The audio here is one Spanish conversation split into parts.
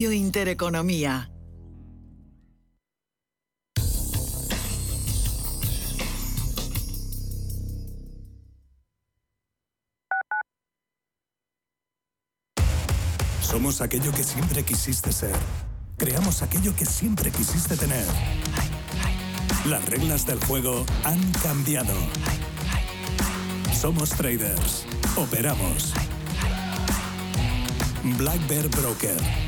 Intereconomía. Somos aquello que siempre quisiste ser. Creamos aquello que siempre quisiste tener. Las reglas del juego han cambiado. Somos traders. Operamos. Black Bear Broker.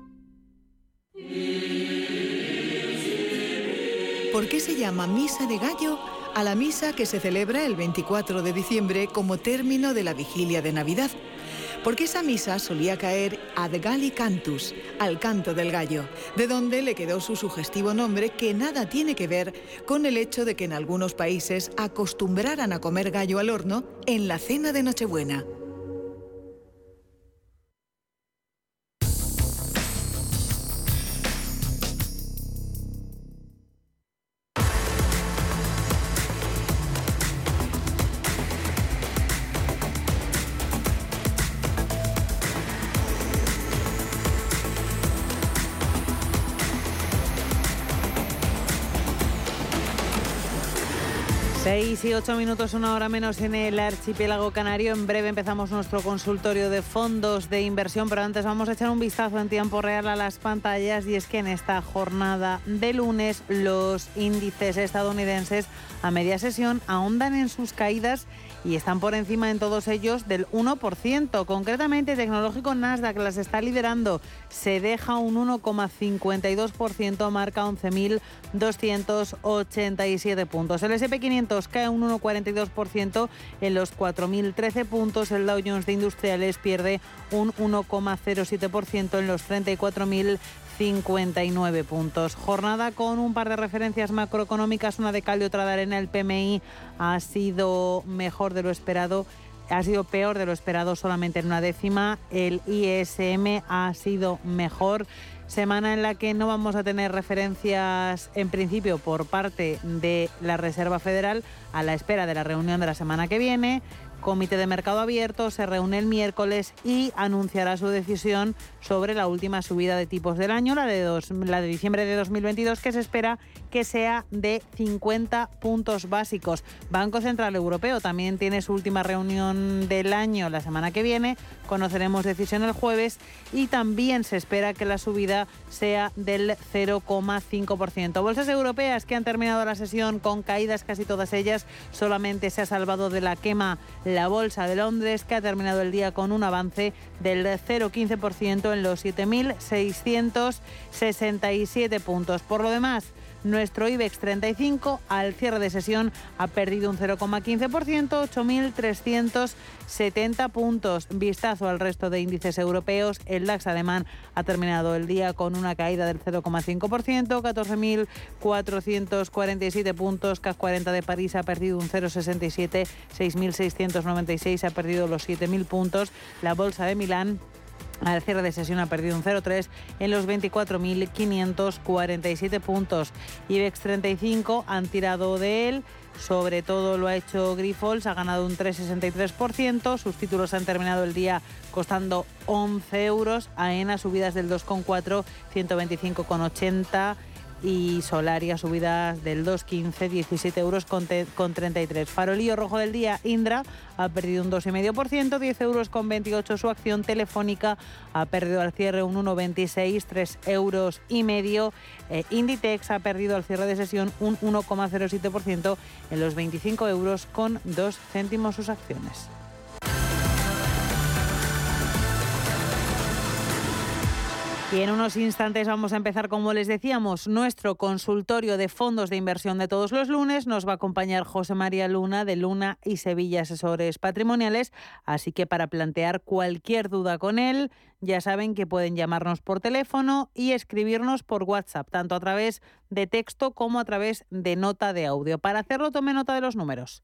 ¿Por qué se llama Misa de Gallo a la misa que se celebra el 24 de diciembre como término de la vigilia de Navidad? Porque esa misa solía caer ad Galli Cantus, al canto del gallo, de donde le quedó su sugestivo nombre que nada tiene que ver con el hecho de que en algunos países acostumbraran a comer gallo al horno en la cena de Nochebuena. Seis y ocho minutos, una hora menos en el archipiélago canario. En breve empezamos nuestro consultorio de fondos de inversión, pero antes vamos a echar un vistazo en tiempo real a las pantallas y es que en esta jornada de lunes los índices estadounidenses a media sesión ahondan en sus caídas y están por encima en todos ellos del 1%. Concretamente, Tecnológico Nasdaq las está liderando. Se deja un 1,52%, marca 11.287 puntos. El SP500 cae un 1,42% en los 4.013 puntos. El Dow Jones de Industriales pierde un 1,07% en los 34.000 59 puntos. Jornada con un par de referencias macroeconómicas, una de cal y otra de arena. El PMI ha sido mejor de lo esperado ha sido peor de lo esperado solamente en una décima. El ISM ha sido mejor. Semana en la que no vamos a tener referencias en principio por parte de la Reserva Federal a la espera de la reunión de la semana que viene. Comité de Mercado Abierto se reúne el miércoles y anunciará su decisión sobre la última subida de tipos del año, la de, la de diciembre de 2022, que se espera que sea de 50 puntos básicos. Banco Central Europeo también tiene su última reunión del año la semana que viene. Conoceremos decisión el jueves y también se espera que la subida sea del 0,5%. Bolsas europeas que han terminado la sesión con caídas casi todas ellas. Solamente se ha salvado de la quema la Bolsa de Londres, que ha terminado el día con un avance del 0,15% en los 7.667 puntos. Por lo demás, nuestro IBEX 35 al cierre de sesión ha perdido un 0,15%, 8.370 puntos. Vistazo al resto de índices europeos. El DAX alemán ha terminado el día con una caída del 0,5%, 14.447 puntos. CAC 40 de París ha perdido un 0,67, 6.696 ha perdido los 7.000 puntos. La bolsa de Milán Al cierre de sesión ha perdido un 0,3 en los 24.547 puntos. IBEX 35 han tirado de él. Sobre todo lo ha hecho Grifols, ha ganado un 3,63%. Sus títulos han terminado el día costando 11 euros. AENA subidas del 2,4, 125,80 y Solaria subidas del 2,15, 17 euros con, 33. Farolillo rojo del día, Indra ha perdido un 2,5%, 10 euros con 28 su acción telefónica ha perdido al cierre un 1,26, 3 euros y medio. Eh, Inditex ha perdido al cierre de sesión un 1,07% en los 25 euros con 2 céntimos sus acciones. Y en unos instantes vamos a empezar, como les decíamos, nuestro consultorio de fondos de inversión de todos los lunes. Nos va a acompañar José María Luna de Luna y Sevilla Asesores Patrimoniales. Así que para plantear cualquier duda con él, ya saben que pueden llamarnos por teléfono y escribirnos por WhatsApp, tanto a través de texto como a través de nota de audio. Para hacerlo, tome nota de los números.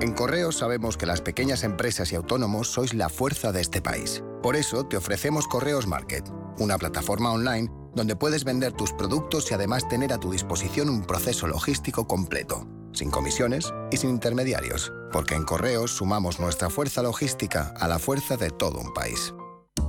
En Correos sabemos que las pequeñas empresas y autónomos sois la fuerza de este país. Por eso te ofrecemos Correos Market, una plataforma online donde puedes vender tus productos y además tener a tu disposición un proceso logístico completo, sin comisiones y sin intermediarios, porque en Correos sumamos nuestra fuerza logística a la fuerza de todo un país.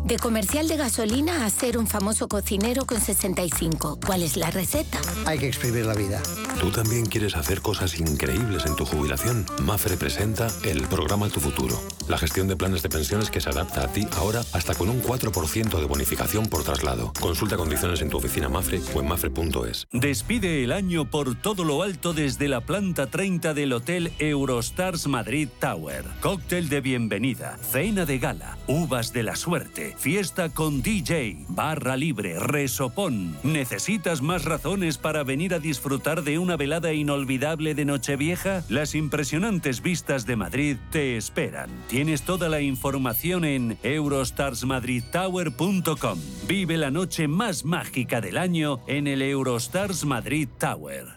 De comercial de gasolina a ser un famoso cocinero con 65. ¿Cuál es la receta? Hay que exprimir la vida. ¿Tú también quieres hacer cosas increíbles en tu jubilación? Mafre presenta el programa Tu Futuro. La gestión de planes de pensiones que se adapta a ti ahora hasta con un 4% de bonificación por traslado. Consulta condiciones en tu oficina Mafre o en mafre.es. Despide el año por todo lo alto desde la planta 30 del Hotel Eurostars Madrid Tower. Cóctel de bienvenida, cena de gala, uvas de la suerte fiesta con DJ, barra libre, resopón. ¿Necesitas más razones para venir a disfrutar de una velada inolvidable de Nochevieja? Las impresionantes vistas de Madrid te esperan. Tienes toda la información en eurostarsmadridtower.com. Vive la noche más mágica del año en el Eurostars Madrid Tower.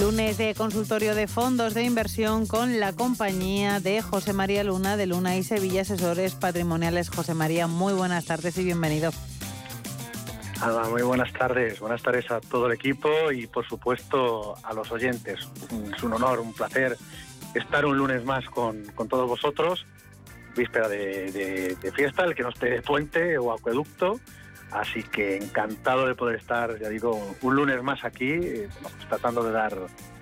Lunes de consultorio de fondos de inversión con la compañía de José María Luna de Luna y Sevilla Asesores Patrimoniales. José María, muy buenas tardes y bienvenido. Alba, muy buenas tardes. Buenas tardes a todo el equipo y por supuesto a los oyentes. Es un honor, un placer estar un lunes más con, todos vosotros. Víspera de, de fiesta, el que no esté puente o acueducto Así que encantado de poder estar, ya digo, un lunes más aquí, eh, tratando de dar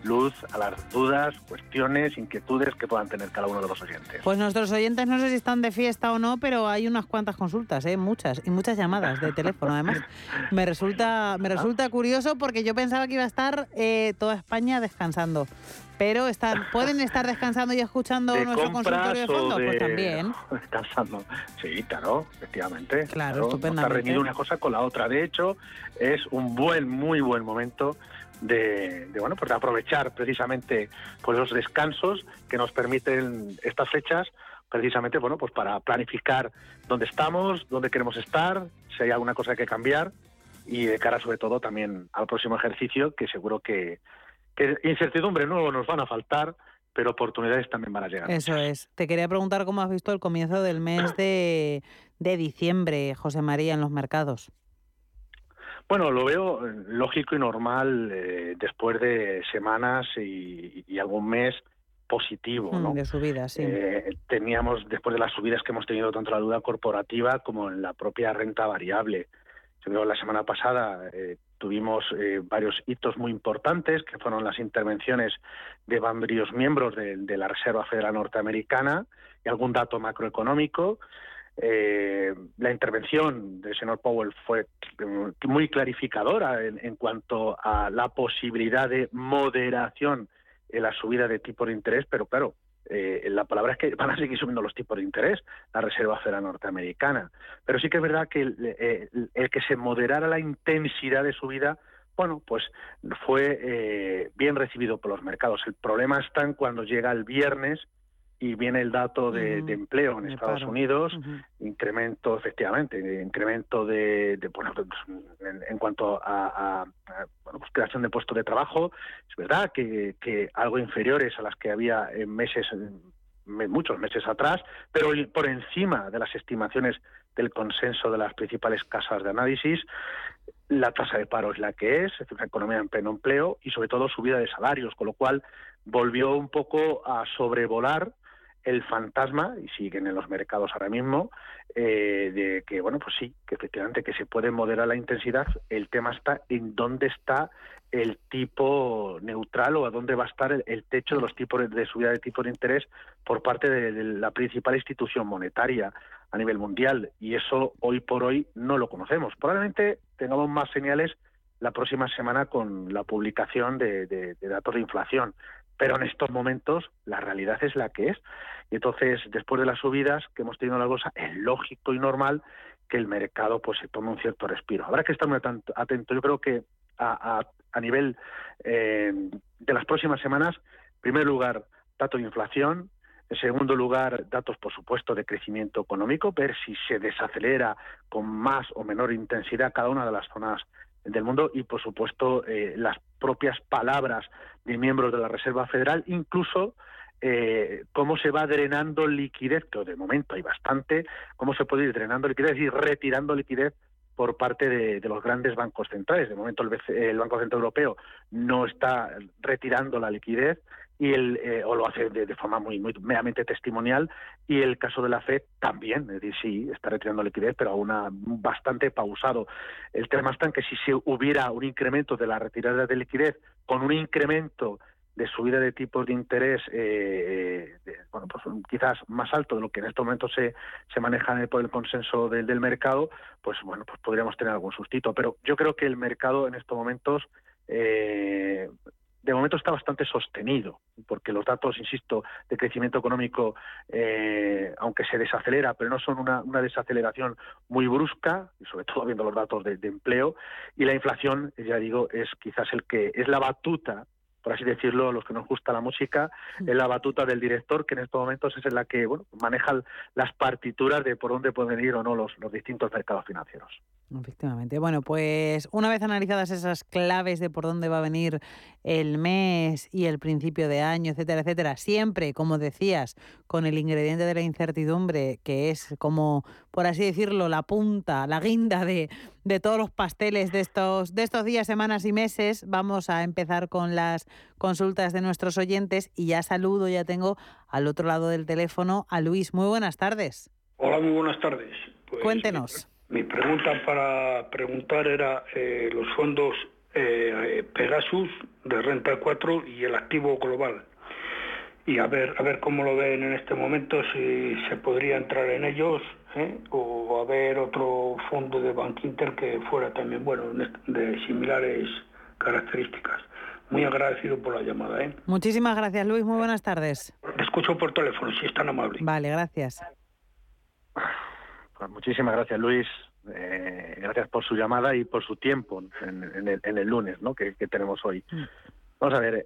luz a las dudas, cuestiones, inquietudes que puedan tener cada uno de los oyentes. Pues nuestros oyentes no sé si están de fiesta o no, pero hay unas cuantas consultas, ¿eh? muchas, y muchas llamadas de teléfono además. Me resulta, me resulta curioso porque yo pensaba que iba a estar eh, toda España descansando. Pero están, pueden estar descansando y escuchando nuestro consultorio de fondo, pues también. Descansando, sí, claro, efectivamente. Claro, estupendamente. No está una cosa con la otra. De hecho, es un buen, muy buen momento de, bueno, pues de aprovechar precisamente por pues, los descansos que nos permiten estas fechas precisamente bueno pues para planificar dónde estamos, dónde queremos estar, si hay alguna cosa que cambiar y de cara sobre todo también al próximo ejercicio que seguro que, que incertidumbre no nos van a faltar, pero oportunidades también van a llegar. Eso es. Te quería preguntar cómo has visto el comienzo del mes de, de diciembre, José María, en los mercados. Bueno, lo veo eh, lógico y normal eh, después de semanas y, algún mes positivo, ¿no? Mm, de subidas, sí. Eh, teníamos, después de las subidas que hemos tenido tanto en la deuda corporativa como en la propia renta variable. Yo creo que la semana pasada tuvimos varios hitos muy importantes, que fueron las intervenciones de varios miembros de la Reserva Federal Norteamericana y algún dato macroeconómico. Eh, la intervención del señor Powell fue muy clarificadora en, cuanto a la posibilidad de moderación en la subida de tipos de interés, pero claro, eh, la palabra es que van a seguir subiendo los tipos de interés, la Reserva Federal Norteamericana. Pero sí que es verdad que el, eh, que se moderara la intensidad de subida, bueno, pues fue bien recibido por los mercados. El problema está en cuando llega el viernes y viene el dato de, empleo en Estados Unidos, incremento, efectivamente, incremento de, bueno, pues, en, cuanto a, bueno, pues creación de puestos de trabajo. Es verdad que, que algo inferiores a las que había en meses, muchos meses atrás, pero por encima de las estimaciones del consenso de las principales casas de análisis. La tasa de paro es la que es, es una economía en pleno empleo y sobre todo subida de salarios, con lo cual volvió un poco a sobrevolar el fantasma, y siguen en los mercados ahora mismo, eh, de que, bueno, pues sí, que efectivamente que se puede moderar la intensidad, el tema está en dónde está el tipo neutral o a dónde va a estar el, techo de los tipos de subida de tipo de interés por parte de, la principal institución monetaria a nivel mundial. Y eso hoy por hoy no lo conocemos. Probablemente tengamos más señales la próxima semana con la publicación de datos de inflación, pero en estos momentos la realidad es la que es. Y entonces, después de las subidas que hemos tenido en la bolsa, es lógico y normal que el mercado pues se tome un cierto respiro. Habrá que estar muy atento. Yo creo que a, nivel eh, de las próximas semanas, en primer lugar, datos de inflación, en segundo lugar, datos, por supuesto, de crecimiento económico, ver si se desacelera con más o menor intensidad cada una de las zonas del mundo y, por supuesto, eh, las propias palabras de miembros de la Reserva Federal, incluso eh, cómo se va drenando liquidez, que de momento hay bastante, cómo se puede ir drenando liquidez y retirando liquidez por parte de, los grandes bancos centrales. De momento el, Banco Central Europeo no está retirando la liquidez y el, eh, o lo hace de, forma muy, muy meramente testimonial y el caso de la Fed también, es decir, sí, está retirando liquidez, pero a una bastante pausado. El tema está en que si se hubiera un incremento de la retirada de liquidez con un incremento de subida de tipos de interés, eh, bueno, pues quizás más alto de lo que en estos momentos se, se maneja por el consenso del, del mercado, pues bueno, pues podríamos tener algún sustito. Pero yo creo que el mercado en estos momentos eh, de momento está bastante sostenido, porque los datos, insisto, de crecimiento económico, eh, aunque se desacelera, pero no son una, desaceleración muy brusca, y sobre todo viendo los datos de, de, empleo, y la inflación, ya digo, es quizás el que es la batuta por así decirlo, los que nos gusta la música, es la batuta del director, que en estos momentos es en la que bueno, maneja las partituras de por dónde pueden ir o no los, los distintos mercados financieros. Efectivamente. Bueno, pues una vez analizadas esas claves de por dónde va a venir el mes y el principio de año, etcétera, etcétera, siempre, como decías, con el ingrediente de la incertidumbre, que es como, por así decirlo, la punta, la guinda de, de todos los pasteles de estos, de estos días, semanas y meses, vamos a empezar con las consultas de nuestros oyentes y ya saludo, ya tengo al otro lado del teléfono a Luis. Muy buenas tardes. Hola, muy buenas tardes. Pues, Cuéntenos. Mi pregunta para preguntar era eh, los fondos eh, Pegasus de renta 4 y el activo global. Y a ver, a ver cómo lo ven en este momento, si se podría entrar en ellos ¿eh? o a ver otro fondo de Bank Inter que fuera también bueno, de similares características. Muy agradecido por la llamada. ¿eh? Muchísimas gracias, Luis. Muy buenas tardes. escucho por teléfono, si es tan amable. Vale, gracias. Pues muchísimas gracias, Luis. Eh, gracias por su llamada y por su tiempo en, el, lunes ¿no? que, tenemos hoy. Mm. Vamos a ver,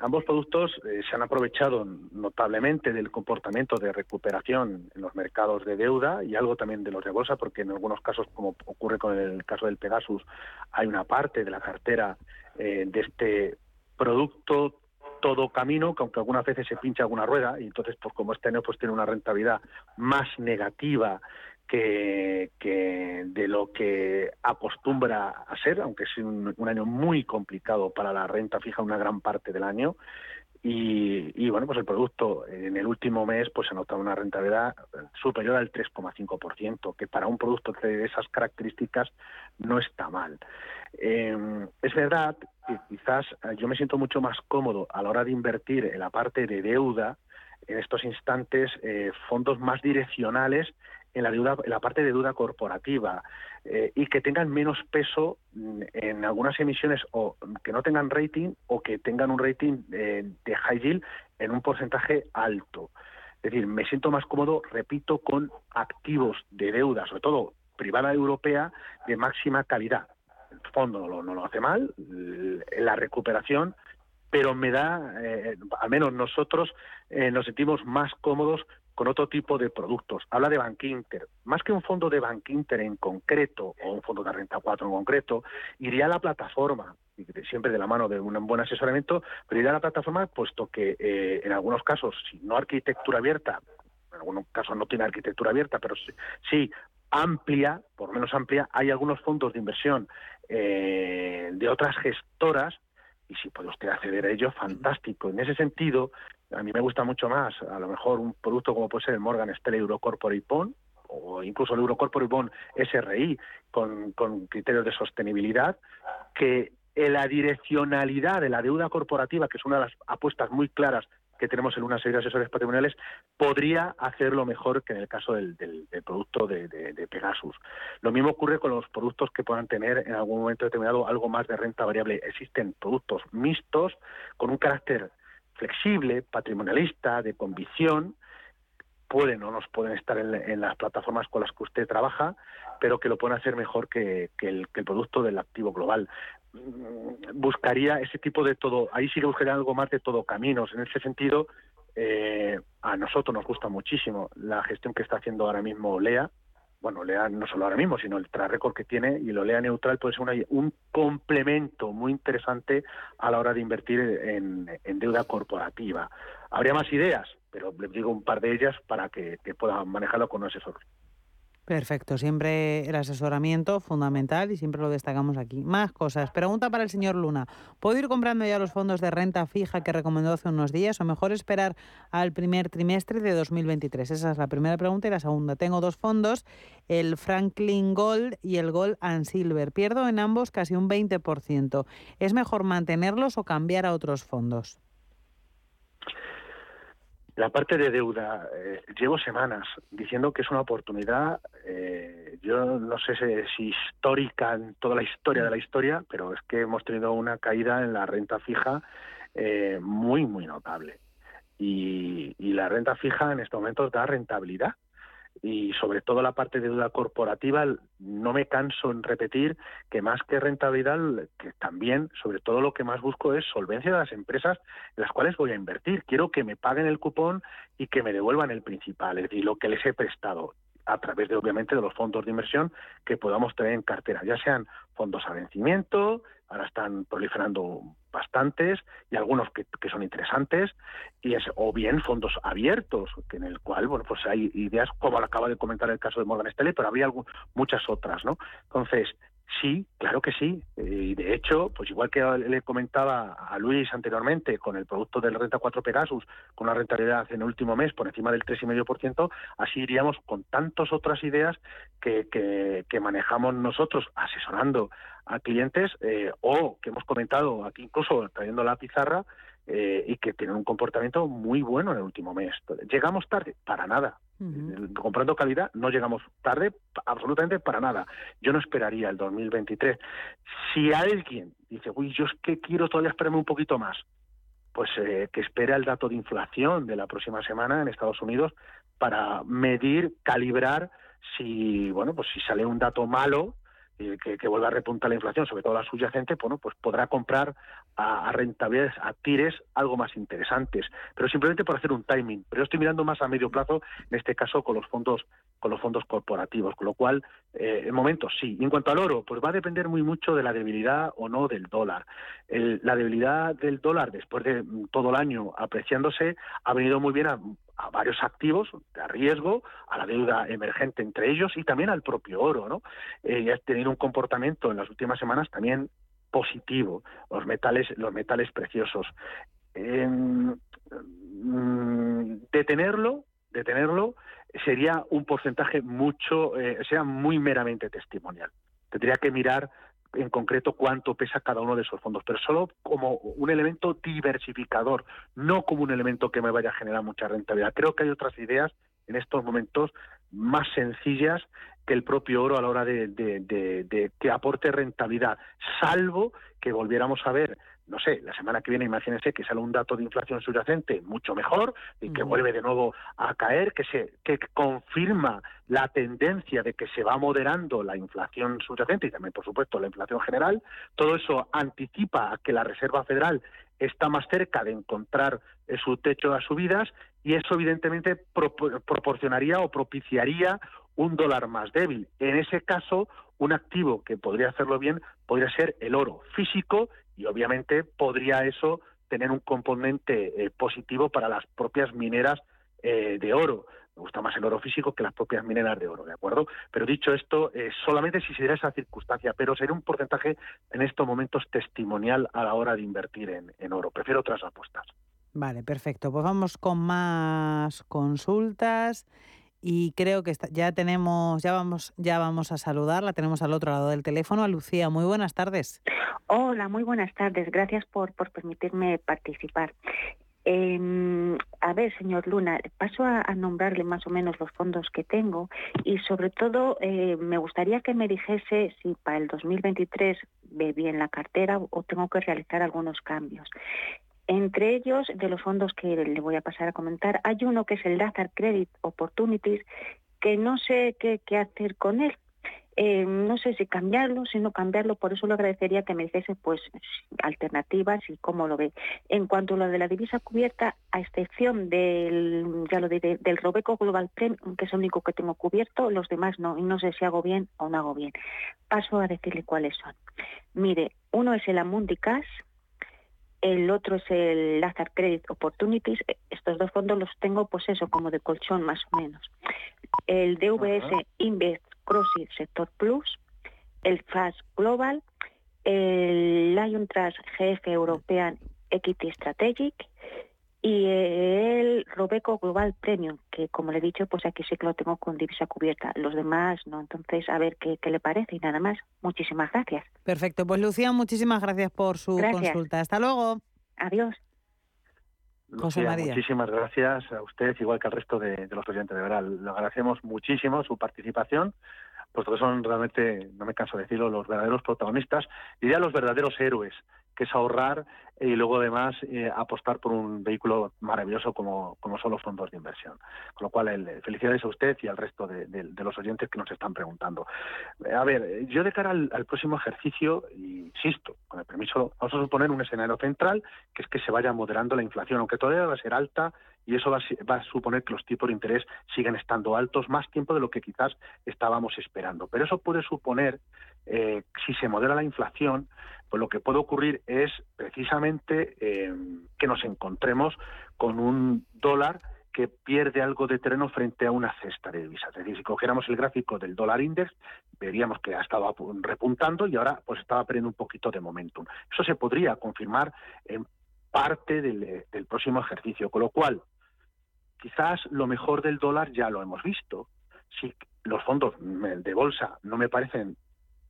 ambos productos eh, se han aprovechado notablemente del comportamiento de recuperación en los mercados de deuda y algo también de los de bolsa, porque en algunos casos, como ocurre con el caso del Pegasus, hay una parte de la cartera eh, de este producto todo camino, que aunque algunas veces se pincha alguna rueda, y entonces, pues como este año pues tiene una rentabilidad más negativa que, de lo que acostumbra a ser, aunque es un, año muy complicado para la renta fija una gran parte del año. Y, bueno, pues el producto en el último mes pues ha notado una rentabilidad superior al 3,5%, que para un producto de esas características no está mal. Em, es verdad que quizás yo me siento mucho más cómodo a la hora de invertir en la parte de deuda, en estos instantes, eh, fondos más direccionales en la deuda, en la parte de deuda corporativa eh, y que tengan menos peso mm, en algunas emisiones o que no tengan rating o que tengan un rating eh, de high yield en un porcentaje alto. Es decir, me siento más cómodo, repito, con activos de deuda, sobre todo privada europea, de máxima calidad. El fondo no lo, hace mal, la recuperación pero me da, eh, al menos nosotros nos sentimos más cómodos con otro tipo de productos. Habla de Bank Inter. Más que un fondo de Bank Inter en concreto, o un fondo de renta 4 en concreto, iría a la plataforma, siempre de la mano de un buen asesoramiento, pero iría a la plataforma puesto que eh, en algunos casos, si no arquitectura abierta, en algunos casos no tiene arquitectura abierta, pero sí, amplia, por menos amplia, hay algunos fondos de inversión eh, de otras gestoras y si puede usted acceder a ellos, fantástico. En ese sentido, a mí me gusta mucho más, a lo mejor un producto como puede ser el Morgan Stanley Euro Corporate Bond o incluso el Euro Corporate Bond SRI con, con criterios de sostenibilidad, que la direccionalidad de la deuda corporativa, que es una de las apuestas muy claras que tenemos en una serie de asesores patrimoniales, podría hacerlo mejor que en el caso del, producto de, de, Pegasus. Lo mismo ocurre con los productos que puedan tener en algún momento determinado algo más de renta variable. Existen productos mixtos con un carácter flexible, patrimonialista, de convicción, pueden o no pueden estar en, las plataformas con las que usted trabaja, pero que lo pueden hacer mejor que, el, producto del activo global. Mm, buscaría ese tipo de todo, ahí sí que buscaría algo más de todo caminos. En ese sentido, eh, a nosotros nos gusta muchísimo la gestión que está haciendo ahora mismo Lea, bueno, no solo ahora mismo, sino el track record que tiene y lo lea neutral puede ser un complemento muy interesante a la hora de invertir en, deuda corporativa. Habría más ideas, pero les digo un par de ellas para que, que puedan manejarlo con un asesor. Perfecto, siempre el asesoramiento fundamental y siempre lo destacamos aquí. Más cosas. Pregunta para el señor Luna. ¿Puedo ir comprando ya los fondos de renta fija que recomendó hace unos días o mejor esperar al primer trimestre de 2023? Esa es la primera pregunta y la segunda. Tengo dos fondos, el Franklin Gold y el Gold and Silver. Pierdo en ambos casi un 20%. ¿Es mejor mantenerlos o cambiar a otros fondos? La parte de deuda, eh, llevo semanas diciendo que es una oportunidad, eh, yo no sé si histórica en toda la historia de la historia, pero es que hemos tenido una caída en la renta fija eh, muy, muy notable. Y, y la renta fija en estos momentos da rentabilidad y sobre todo la parte de deuda corporativa, no me canso en repetir que más que rentabilidad, que también, sobre todo lo que más busco es solvencia de las empresas en las cuales voy a invertir. Quiero que me paguen el cupón y que me devuelvan el principal, es decir, lo que les he prestado a través de obviamente de los fondos de inversión que podamos tener en cartera, ya sean fondos a vencimiento, ahora están proliferando bastantes y algunos que, son interesantes y es o bien fondos abiertos que en el cual bueno pues hay ideas como acaba de comentar el caso de Morgan Stanley pero habría muchas otras no entonces Sí, claro que sí. Eh, y de hecho, pues igual que le comentaba a Luis anteriormente con el producto del Renta 4 Pegasus, con una rentabilidad en el último mes por encima del 3,5%, así iríamos con tantas otras ideas que, que, manejamos nosotros asesorando a clientes eh, o que hemos comentado aquí incluso trayendo la pizarra eh, y que tienen un comportamiento muy bueno en el último mes. ¿Llegamos tarde? Para nada. Comprando calidad no llegamos tarde absolutamente para nada. Yo no esperaría el 2023. Si alguien dice, uy, yo es que quiero todavía esperarme un poquito más, pues eh, que espere el dato de inflación de la próxima semana en Estados Unidos para medir, calibrar si, bueno, pues si sale un dato malo, que, vuelva a repuntar la inflación, sobre todo la subyacente, bueno, pues podrá comprar a, rentabilidades, a tires algo más interesantes, pero simplemente por hacer un timing. Pero yo estoy mirando más a medio plazo, en este caso con los fondos, con los fondos corporativos, con lo cual, eh, en momentos sí. en cuanto al oro, pues va a depender muy mucho de la debilidad o no del dólar. la debilidad del dólar, después de todo el año apreciándose, ha venido muy bien a, a varios activos de riesgo, a la deuda emergente entre ellos y también al propio oro, ¿no? Eh, ha tenido un comportamiento en las últimas semanas también positivo, los metales, los metales preciosos. Mm, detenerlo, detenerlo sería un porcentaje mucho, eh, sea muy meramente testimonial. Tendría que mirar en concreto cuánto pesa cada uno de esos fondos, pero solo como un elemento diversificador, no como un elemento que me vaya a generar mucha rentabilidad. Creo que hay otras ideas en estos momentos más sencillas que el propio oro a la hora de, de que aporte rentabilidad, salvo que volviéramos a ver no sé, la semana que viene imagínense que sale un dato de inflación subyacente mucho mejor y que vuelve de nuevo a caer, que se que confirma la tendencia de que se va moderando la inflación subyacente y también por supuesto la inflación general, todo eso anticipa a que la Reserva Federal está más cerca de encontrar eh, su techo de subidas y eso evidentemente proporcionaría o propiciaría un dólar más débil. En ese caso, un activo que podría hacerlo bien podría ser el oro físico y obviamente podría eso tener un componente eh, positivo para las propias mineras eh, de oro. Me gusta más el oro físico que las propias mineras de oro, ¿de acuerdo? Pero dicho esto, eh, solamente si se diera esa circunstancia, pero sería un porcentaje en estos momentos testimonial a la hora de invertir en, en oro. Prefiero otras apuestas. Vale, perfecto. Pues vamos con más consultas y creo que ya tenemos, ya vamos, ya vamos a saludar, la tenemos al otro lado del teléfono, a Lucía. Muy buenas tardes. Hola, muy buenas tardes. Gracias por, por permitirme participar. Eh, a ver, señor Luna, paso a, nombrarle más o menos los fondos que tengo y sobre todo eh, me gustaría que me dijese si para el 2023 ve bien la cartera o tengo que realizar algunos cambios. Entre ellos, de los fondos que le voy a pasar a comentar, hay uno que es el Lazar Credit Opportunities, que no sé qué, hacer con él. Eh, no sé si cambiarlo, si no cambiarlo, por eso le agradecería que me dijese pues alternativas y cómo lo ve. En cuanto a lo de la divisa cubierta, a excepción del, ya lo del Robeco Global Premium, que es el único que tengo cubierto, los demás no, y no sé si hago bien o no hago bien. Paso a decirle cuáles son. Mire, uno es el Amundi Cash, el otro es el Lazar Credit Opportunities. Estos dos fondos los tengo, pues eso, como de colchón más o menos. El DVS Invest Crossing Sector Plus, el FAST Global, el Lion Trust GF European Equity Strategic y el Robeco Global Premium, que como le he dicho, pues aquí sí que lo tengo con divisa cubierta. Los demás no. Entonces, a ver qué, le parece y nada más. Muchísimas gracias. Perfecto. Pues Lucía, muchísimas gracias por su consulta. Hasta luego. Adiós. Lucía, muchísimas gracias a usted, igual que al resto de, los oyentes. De verdad, le agradecemos muchísimo su participación, puesto que son realmente, no me canso de decirlo, los verdaderos protagonistas, diría los verdaderos héroes que es ahorrar y luego además eh, apostar por un vehículo maravilloso como, como son los fondos de inversión. Con lo cual, el, felicidades a usted y al resto de, los oyentes que nos están preguntando. A ver, yo de cara al, próximo ejercicio, insisto, con el permiso, vamos a suponer un escenario central, que es que se vaya moderando la inflación, aunque todavía va a ser alta, y eso va a, suponer que los tipos de interés sigan estando altos más tiempo de lo que quizás estábamos esperando. Pero eso puede suponer, eh, si se modera la inflación, pues lo que puede ocurrir es precisamente eh, que nos encontremos con un dólar que pierde algo de terreno frente a una cesta de divisas. Es decir, si cogiéramos el gráfico del dólar index, veríamos que ha estado repuntando y ahora pues estaba perdiendo un poquito de momentum. Eso se podría confirmar en parte del, del próximo ejercicio, con lo cual quizás lo mejor del dólar ya lo hemos visto. Si los fondos de bolsa no me parecen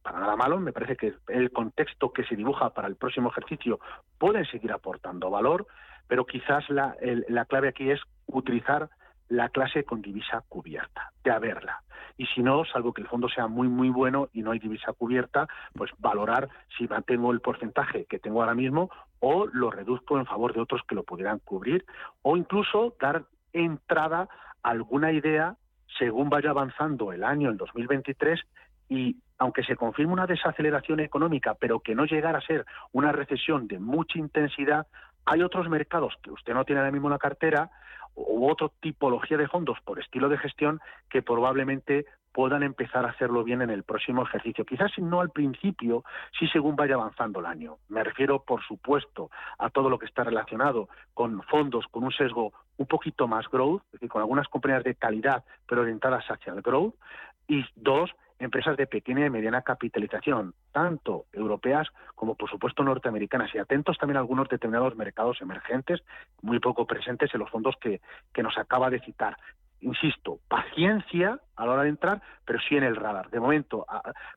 para nada malo, me parece que el contexto que se dibuja para el próximo ejercicio puede seguir aportando valor, pero quizás la, la clave aquí es utilizar la clase con divisa cubierta, de haberla. Y si no, salvo que el fondo sea muy, muy bueno y no hay divisa cubierta, pues valorar si mantengo el porcentaje que tengo ahora mismo o lo reduzco en favor de otros que lo pudieran cubrir, o incluso dar entrada a alguna idea según vaya avanzando el año, el 2023, y aunque se confirme una desaceleración económica, pero que no llegara a ser una recesión de mucha intensidad, hay otros mercados que usted no tiene ahora mismo la cartera u otra tipología de fondos por estilo de gestión que probablemente puedan empezar a hacerlo bien en el próximo ejercicio. Quizás no al principio, sí según vaya avanzando el año. Me refiero, por supuesto, a todo lo que está relacionado con fondos con un sesgo un poquito más growth, es decir, con algunas compañías de calidad, pero orientadas hacia el growth. Y dos, empresas de pequeña y mediana capitalización, tanto europeas como por supuesto norteamericanas, y atentos también a algunos determinados mercados emergentes, muy poco presentes en los fondos que, que nos acaba de citar. Insisto, paciencia a la hora de entrar, pero sí en el radar. De momento,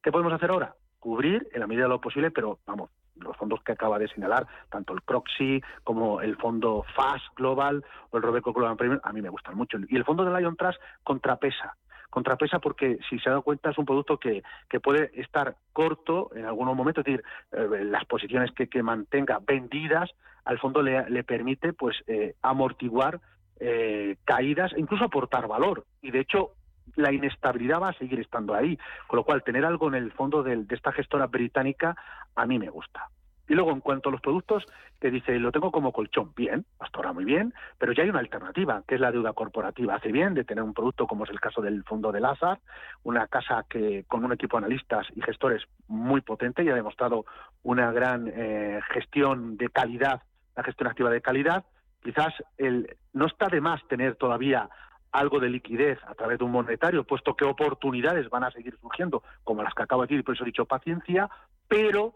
¿qué podemos hacer ahora? Cubrir en la medida de lo posible, pero vamos, los fondos que acaba de señalar, tanto el Proxy como el fondo FAST Global o el Robeco Global Premium, a mí me gustan mucho. Y el fondo de Lion Trust contrapesa contrapesa porque si se ha dado cuenta es un producto que, que puede estar corto en algunos momentos, es decir, eh, las posiciones que, que, mantenga vendidas al fondo le, permite pues eh, amortiguar eh, caídas e incluso aportar valor. Y de hecho la inestabilidad va a seguir estando ahí, con lo cual tener algo en el fondo de esta gestora británica a mí me gusta. Y luego, en cuanto a los productos, te dice, lo tengo como colchón, bien, hasta ahora muy bien, pero ya hay una alternativa, que es la deuda corporativa. Hace bien de tener un producto como es el caso del Fondo de Lazar, una casa que con un equipo de analistas y gestores muy potente y ha demostrado una gran eh, gestión de calidad, la gestión activa de calidad. Quizás el, no está de más tener todavía algo de liquidez a través de un monetario, puesto que oportunidades van a seguir surgiendo, como las que acabo de decir, y por eso he dicho paciencia, pero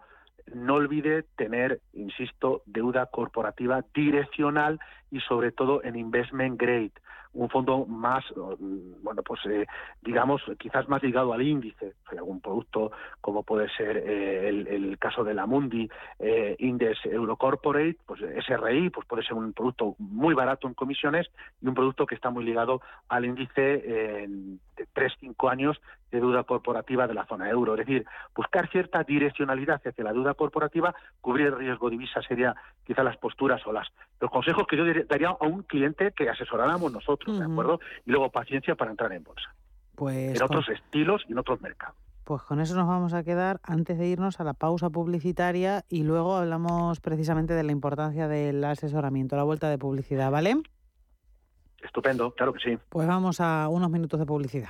no olvide tener, insisto, deuda corporativa direccional y sobre todo en investment grade un fondo más, mm, bueno, pues eh, digamos, quizás más ligado al índice, algún producto como puede ser eh, el, caso de la Mundi eh, Index Eurocorporate, pues SRI, pues puede ser un producto muy barato en comisiones y un producto que está muy ligado al índice de 3-5 años de deuda corporativa de la zona euro. Es decir, buscar cierta direccionalidad hacia la deuda corporativa, cubrir el riesgo divisa sería quizá las posturas o las, los consejos que yo daría a un cliente que asesoráramos nosotros, ¿de acuerdo? Y luego paciencia para entrar en bolsa. Pues en otros estilos y en otros mercados. Pues con eso nos vamos a quedar antes de irnos a la pausa publicitaria y luego hablamos precisamente de la importancia del asesoramiento, la vuelta de publicidad, ¿vale? Estupendo, claro que sí. Pues vamos a unos minutos de publicidad.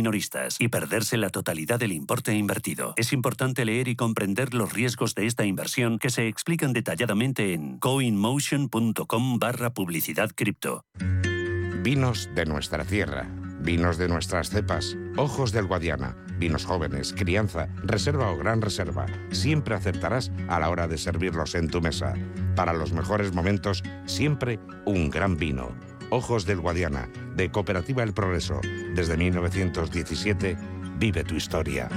minoristas y perderse la totalidad del importe invertido. Es importante leer y comprender los riesgos de esta inversión que se explican detalladamente en coinmotion.com barra publicidad cripto. Vinos de nuestra tierra, vinos de nuestras cepas, ojos del Guadiana, vinos jóvenes, crianza, reserva o gran reserva. Siempre acertarás a la hora de servirlos en tu mesa. Para los mejores momentos, siempre un gran vino. Ojos del Guadiana, de Cooperativa El Progreso. Desde 1917, vive tu historia.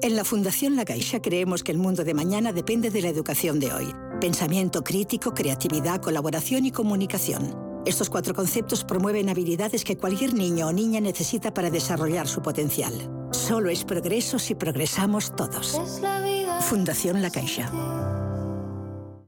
En la Fundación La Caixa creemos que el mundo de mañana depende de la educación de hoy. Pensamiento crítico, creatividad, colaboración y comunicación. Estos cuatro conceptos promueven habilidades que cualquier niño o niña necesita para desarrollar su potencial. Solo es progreso si progresamos todos. Fundación La Caixa.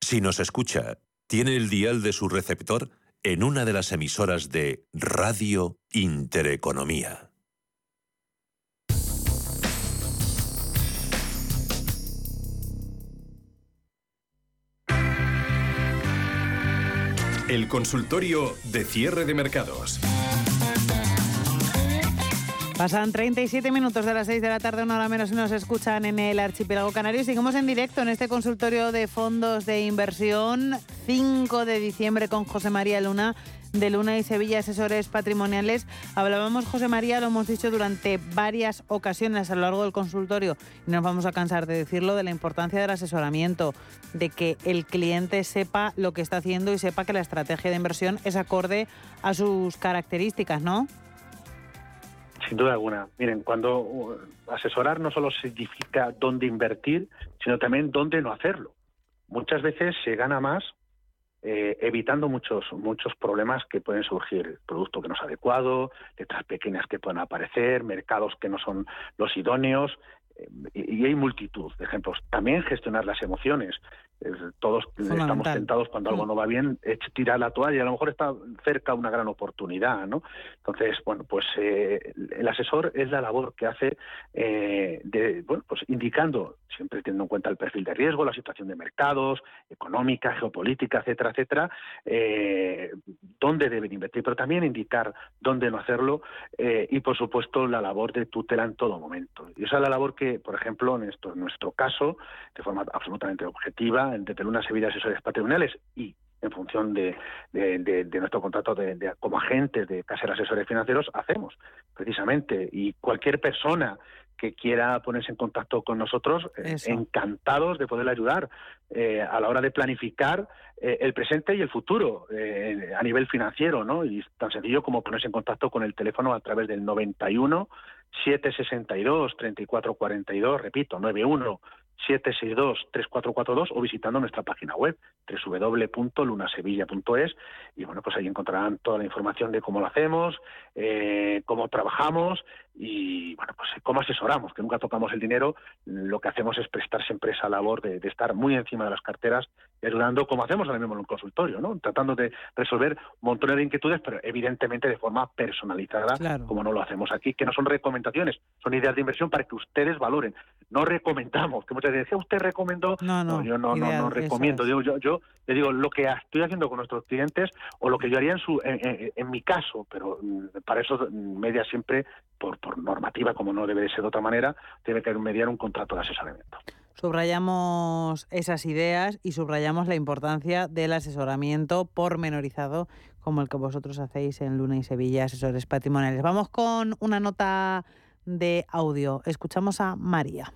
Si nos escucha, tiene el dial de su receptor en una de las emisoras de Radio Intereconomía. El consultorio de cierre de mercados. Pasan 37 minutos de las 6 de la tarde, una hora menos, y nos escuchan en el archipiélago canario. Seguimos en directo en este consultorio de fondos de inversión, 5 de diciembre, con José María Luna, de Luna y Sevilla Asesores Patrimoniales. Hablábamos, José María, lo hemos dicho durante varias ocasiones a lo largo del consultorio, y no nos vamos a cansar de decirlo, de la importancia del asesoramiento, de que el cliente sepa lo que está haciendo y sepa que la estrategia de inversión es acorde a sus características, ¿no? Sin duda alguna. Miren, cuando uh, asesorar no solo significa dónde invertir, sino también dónde no hacerlo. Muchas veces se gana más eh, evitando muchos muchos problemas que pueden surgir, producto que no es adecuado, letras pequeñas que pueden aparecer, mercados que no son los idóneos, eh, y hay multitud de ejemplos. También gestionar las emociones todos estamos tentados cuando algo no va bien, tirar la toalla, a lo mejor está cerca una gran oportunidad, ¿no? Entonces, bueno, pues eh, el asesor es la labor que hace eh, de, bueno, pues indicando, siempre teniendo en cuenta el perfil de riesgo, la situación de mercados, económica, geopolítica, etcétera, etcétera, eh, dónde deben invertir, pero también indicar dónde no hacerlo y, por supuesto, la labor de tutela en todo momento. Y esa es la labor que, por ejemplo, en, esto, en nuestro caso, de forma absolutamente objetiva, entre Luna Sevilla Asesores Patrimoniales y en función de, nuestro contrato de, como agentes de Casa Asesores Financieros, hacemos precisamente. Y cualquier persona que quiera ponerse en contacto con nosotros, eh, encantados de poder ayudar eh, a la hora de planificar eh, el presente y el futuro a nivel financiero, ¿no? Y tan sencillo como ponerse en contacto con el teléfono a través del 91 762 3442, repito, 91 762-3442 o visitando nuestra página web www.lunasevilla.es y bueno, pues ahí encontrarán toda la información de cómo lo hacemos, eh, cómo trabajamos y bueno, pues cómo asesoramos, que nunca tocamos el dinero, lo que hacemos es prestar siempre esa labor de, estar muy encima de las carteras y ayudando como hacemos ahora mismo en un consultorio, ¿no? Tratando de resolver montones de inquietudes, pero evidentemente de forma personalizada, como no lo hacemos aquí, que no son recomendaciones, son ideas de inversión para que ustedes valoren. No recomendamos, que muchas veces usted recomendó, no, no, yo no, no, no recomiendo, yo, yo, le digo lo que estoy haciendo con nuestros clientes o lo que yo haría en su en, mi caso, pero mm, para eso media siempre por, normativa, como no debe de ser de otra manera, tiene que mediar un contrato de asesoramiento. Subrayamos esas ideas y subrayamos la importancia del asesoramiento pormenorizado como el que vosotros hacéis en Luna y Sevilla, asesores patrimoniales. Vamos con una nota de audio. Escuchamos a María.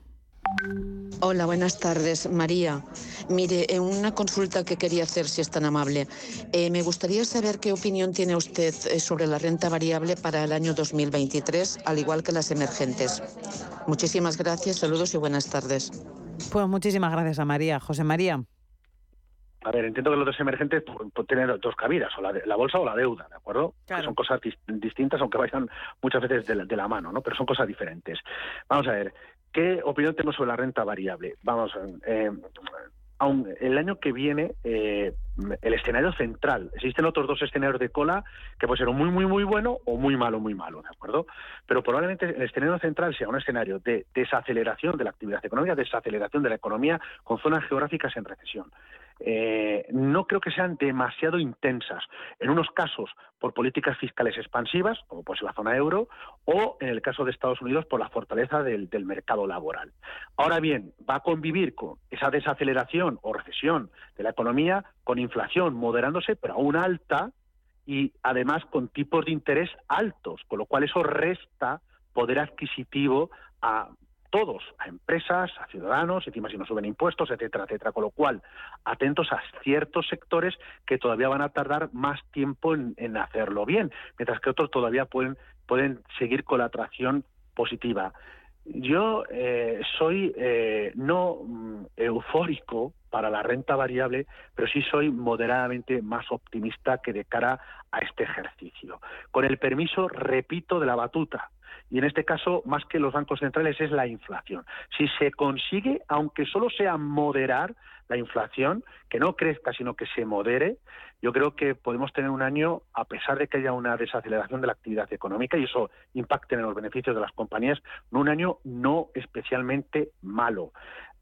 Hola, buenas tardes, María. Mire, en una consulta que quería hacer, si es tan amable, eh, me gustaría saber qué opinión tiene usted eh, sobre la renta variable para el año 2023, al igual que las emergentes. Muchísimas gracias, saludos y buenas tardes. Pues muchísimas gracias a María. José María. A ver, entiendo que los dos emergentes tienen dos cabidas, o la, bolsa o la deuda, ¿de acuerdo? son cosas distintas, aunque vayan muchas veces de la, de la, mano, ¿no? Pero son cosas diferentes. Vamos a ver, ¿Qué opinión tengo sobre la renta variable? Vamos, eh, aun el año que viene, eh, el escenario central. Existen otros dos escenarios de cola que puede ser muy, muy, muy bueno o muy malo, muy malo, ¿de acuerdo? Pero probablemente el escenario central sea un escenario de desaceleración de la actividad económica, desaceleración de la economía con zonas geográficas en recesión. Eh, no creo que sean demasiado intensas. En unos casos por políticas fiscales expansivas, como puede ser la zona euro, o en el caso de Estados Unidos por la fortaleza del, del mercado laboral. Ahora bien, va a convivir con esa desaceleración o recesión de la economía con inflación moderándose, pero aún alta, y además con tipos de interés altos, con lo cual eso resta poder adquisitivo a todos, a empresas, a ciudadanos, encima si no suben impuestos, etcétera, etcétera. Con lo cual, atentos a ciertos sectores que todavía van a tardar más tiempo en, hacerlo bien, mientras que otros todavía pueden, pueden seguir con la atracción positiva. Yo eh, soy eh, no mm, eufórico para la renta variable, pero sí soy moderadamente más optimista que de cara a este ejercicio. Con el permiso, repito, de la batuta, y en este caso, más que los bancos centrales, es la inflación. Si se consigue, aunque solo sea moderar la inflación, que no crezca, sino que se modere, yo creo que podemos tener un año, a pesar de que haya una desaceleración de la actividad económica y eso impacte en los beneficios de las compañías, un año no especialmente malo.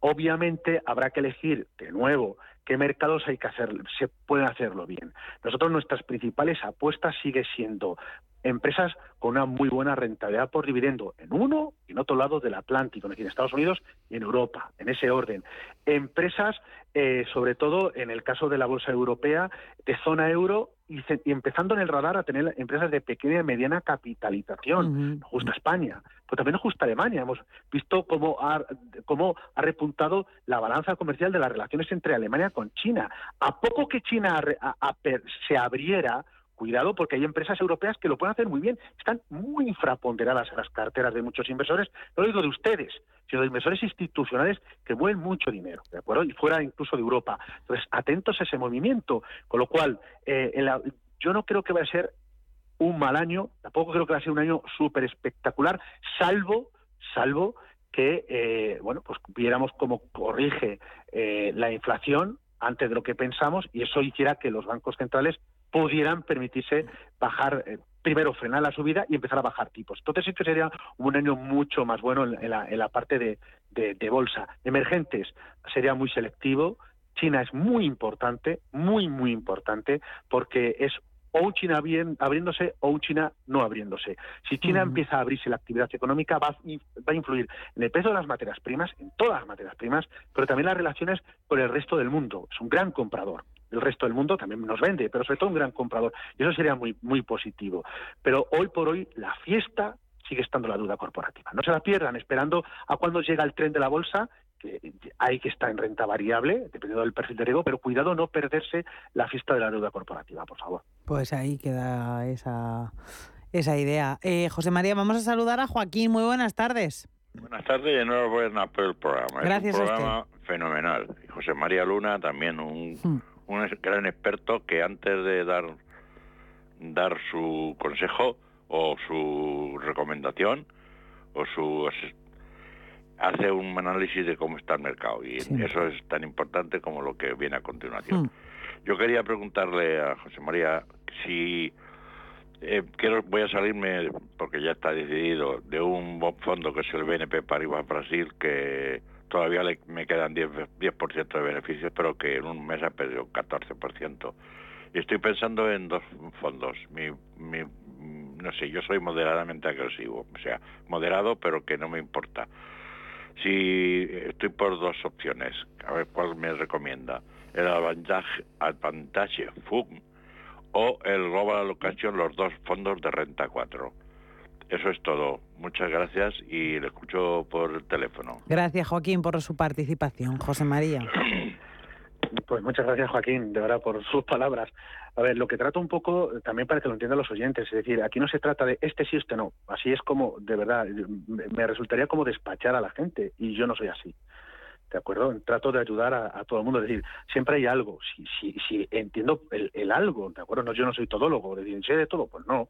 Obviamente habrá que elegir de nuevo qué mercados hay que hacer, se pueden hacerlo bien. Nosotros nuestras principales apuestas sigue siendo empresas con una muy buena rentabilidad por dividendo en uno y en otro lado del Atlántico, es decir, en Estados Unidos y en Europa, en ese orden. Empresas, eh, sobre todo en el caso de la bolsa europea, de zona euro y, empezando en el radar a tener empresas de pequeña y mediana capitalización, justo España, pero también justo Alemania. Hemos visto cómo ha, cómo ha repuntado la balanza comercial de las relaciones entre Alemania con China. A poco que China se abriera, cuidado porque hay empresas europeas que lo pueden hacer muy bien. Están muy infraponderadas en las carteras de muchos inversores, no digo de ustedes, sino de inversores institucionales que mueven mucho dinero, ¿de acuerdo? Y fuera incluso de Europa. Entonces, atentos a ese movimiento. Con lo cual, eh, yo no creo que vaya a ser un mal año, tampoco creo que va a ser un año súper espectacular, salvo, salvo que, eh, bueno, pues viéramos cómo corrige eh, la inflación antes de lo que pensamos y eso hiciera que los bancos centrales pudieran permitirse bajar, eh, primero frenar la subida y empezar a bajar tipos. Entonces, esto sería un año mucho más bueno en, la, parte de, de, bolsa. Emergentes sería muy selectivo. China es muy importante, muy, muy importante, porque es o un China abriéndose o un China no abriéndose. Si China empieza a abrirse la actividad económica, va, va, a influir en el precio de las materias primas, en todas las materias primas, pero también las relaciones con el resto del mundo. Es un gran comprador el resto del mundo también nos vende, pero sobre todo un gran comprador. Y eso sería muy, muy positivo. Pero hoy por hoy la fiesta sigue estando la duda corporativa. No se la pierdan esperando a cuando llega el tren de la bolsa que hay que estar en renta variable, dependiendo del perfil de riesgo, pero cuidado no perderse la fiesta de la deuda corporativa, por favor. Pues ahí queda esa, esa idea. Eh, José María, vamos a saludar a Joaquín. Muy buenas tardes. Buenas tardes y enhorabuena por el programa. Gracias es un programa fenomenal. José María Luna, también un, hmm un gran experto que antes de dar dar su consejo o su recomendación o su hace un análisis de cómo está el mercado y eso es tan importante como lo que viene a continuación. Hmm. Yo quería preguntarle a José María si eh, quiero, voy a salirme, porque ya está decidido, de un fondo que es el BNP Paribas Brasil, que todavía le, me quedan 10%, 10 de beneficios, pero que en un mes ha perdido un 14%. Y estoy pensando en dos fondos. Mi, mi, no sé, yo soy moderadamente agresivo, o sea, moderado, pero que no me importa. Si estoy por dos opciones, a ver cuál me recomienda. El Advantage, Advantage Fund o el Global Allocation, los dos fondos de renta 4. Eso es todo. Muchas gracias y le escucho por teléfono. Gracias, Joaquín, por su participación. José María. Pues muchas gracias, Joaquín, de verdad, por sus palabras. A ver, lo que trato un poco, también para que lo entiendan los oyentes, es decir, aquí no se trata de este sí, este no. Así es como, de verdad, me resultaría como despachar a la gente y yo no soy así. ¿De acuerdo? Trato de ayudar a, todo el mundo. Es decir, siempre hay algo. Si, si, si entiendo el, algo, ¿de acuerdo? No, yo no soy todólogo, de decir, sé de todo, pues no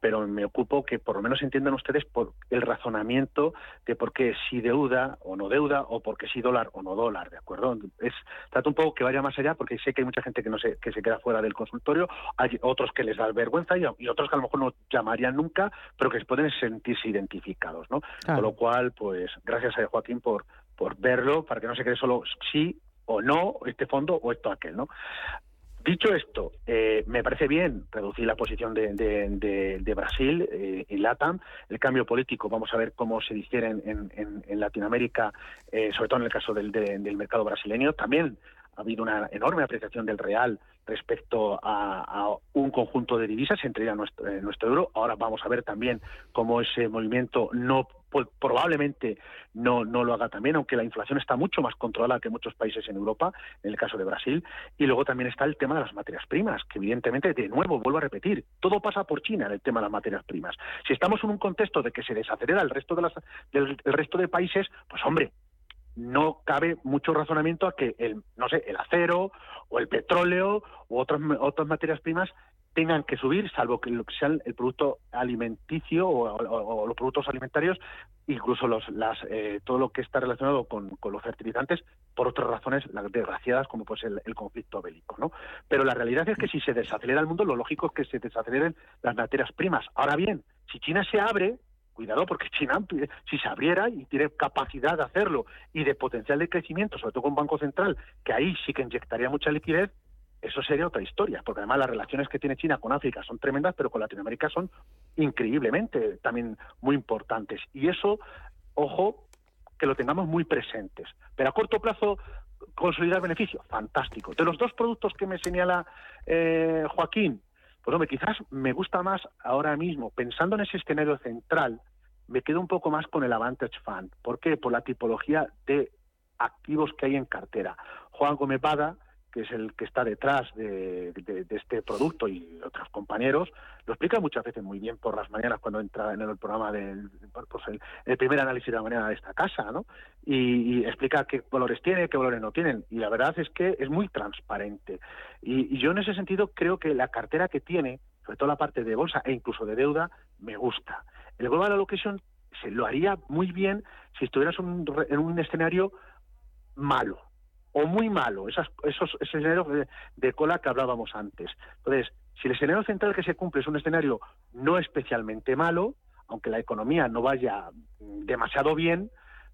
pero me ocupo que por lo menos entiendan ustedes por el razonamiento de por qué si deuda o no deuda o por qué si dólar o no dólar, ¿de acuerdo? Es trato un poco que vaya más allá porque sé que hay mucha gente que no se que se queda fuera del consultorio, hay otros que les da vergüenza y, otros que a lo mejor no llamarían nunca, pero que se pueden sentirse identificados, ¿no? Con lo cual, pues gracias a Joaquín por por verlo para que no se quede solo sí o no este fondo o esto aquel, ¿no? Dicho esto, eh, me parece bien reducir la posición de, Brasil eh, en LATAM. El cambio político, vamos a ver cómo se difiere en, Latinoamérica, eh, sobre todo en el caso del, mercado brasileño. También ha habido una enorme apreciación del real respecto a, un conjunto de divisas, entre ellas nuestro, nuestro euro. Ahora vamos a ver también cómo ese movimiento no pues probablemente no, no lo haga también, aunque la inflación está mucho más controlada que muchos países en Europa, en el caso de Brasil. Y luego también está el tema de las materias primas, que evidentemente, de nuevo, vuelvo a repetir, todo pasa por China en el tema de las materias primas. Si estamos en un contexto de que se desacelera el resto de las, del el resto de países, pues hombre, no cabe mucho razonamiento a que el no sé el acero o el petróleo u otras otras materias primas tengan que subir, salvo que sea el producto alimenticio o, los productos alimentarios, incluso los, las, eh, todo lo que está relacionado con, los fertilizantes, por otras razones desgraciadas, como pues el, el, conflicto bélico. ¿no? Pero la realidad es que si se desacelera el mundo, lo lógico es que se desaceleren las materias primas. Ahora bien, si China se abre, cuidado porque China, si se abriera y tiene capacidad de hacerlo y de potencial de crecimiento, sobre todo con Banco Central, que ahí sí que inyectaría mucha liquidez, eso sería otra historia, porque además las relaciones que tiene China con África son tremendas, pero con Latinoamérica son increíblemente también muy importantes. Y eso, ojo, que lo tengamos muy presentes. Pero a corto plazo, consolidar beneficio, fantástico. De los dos productos que me señala eh, Joaquín, pues hombre, quizás me gusta más ahora mismo, pensando en ese escenario central, me quedo un poco más con el Avantage Fund. ¿Por qué? Por la tipología de activos que hay en cartera. Juan Gómez Bada, que es el que está detrás de, este producto y otros compañeros, lo explica muchas veces muy bien por las mañanas cuando entra en el programa del pues el, primer análisis de la mañana de esta casa, ¿no? Y, explica qué valores tiene, qué valores no tienen. Y la verdad es que es muy transparente. Y, yo en ese sentido creo que la cartera que tiene, sobre todo la parte de bolsa e incluso de deuda, me gusta. El Global Allocation se lo haría muy bien si estuvieras en un escenario malo o muy malo, esas, esos escenarios de, cola que hablábamos antes. Entonces, si el escenario central que se cumple es un escenario no especialmente malo, aunque la economía no vaya demasiado bien,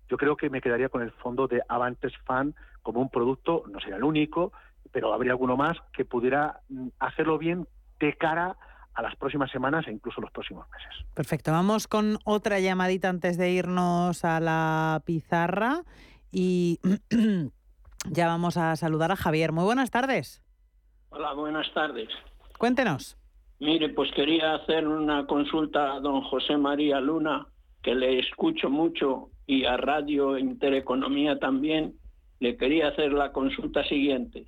yo creo que me quedaría con el fondo de Avantes Fan como un producto, no sería el único, pero habría alguno más que pudiera mm, hacerlo bien de cara a las próximas semanas e incluso los próximos meses. Perfecto, vamos con otra llamadita antes de irnos a la pizarra y Ya vamos a saludar a Javier. Muy buenas tardes. Hola, buenas tardes. Cuéntenos. Mire, pues quería hacer una consulta a don José María Luna, que le escucho mucho, y a Radio Intereconomía también. Le quería hacer la consulta siguiente.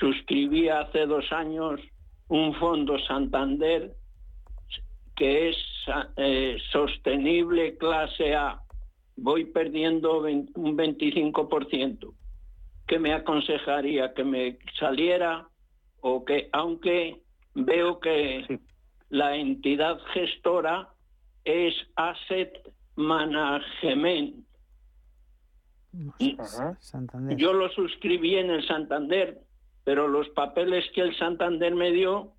Suscribí hace dos años un fondo Santander que es eh, sostenible clase A. Voy perdiendo un 25%. ¿Qué me aconsejaría? ¿Que me saliera o que, aunque veo que la entidad gestora es Asset Management? Yo lo suscribí en el Santander, pero los papeles que el Santander me dio,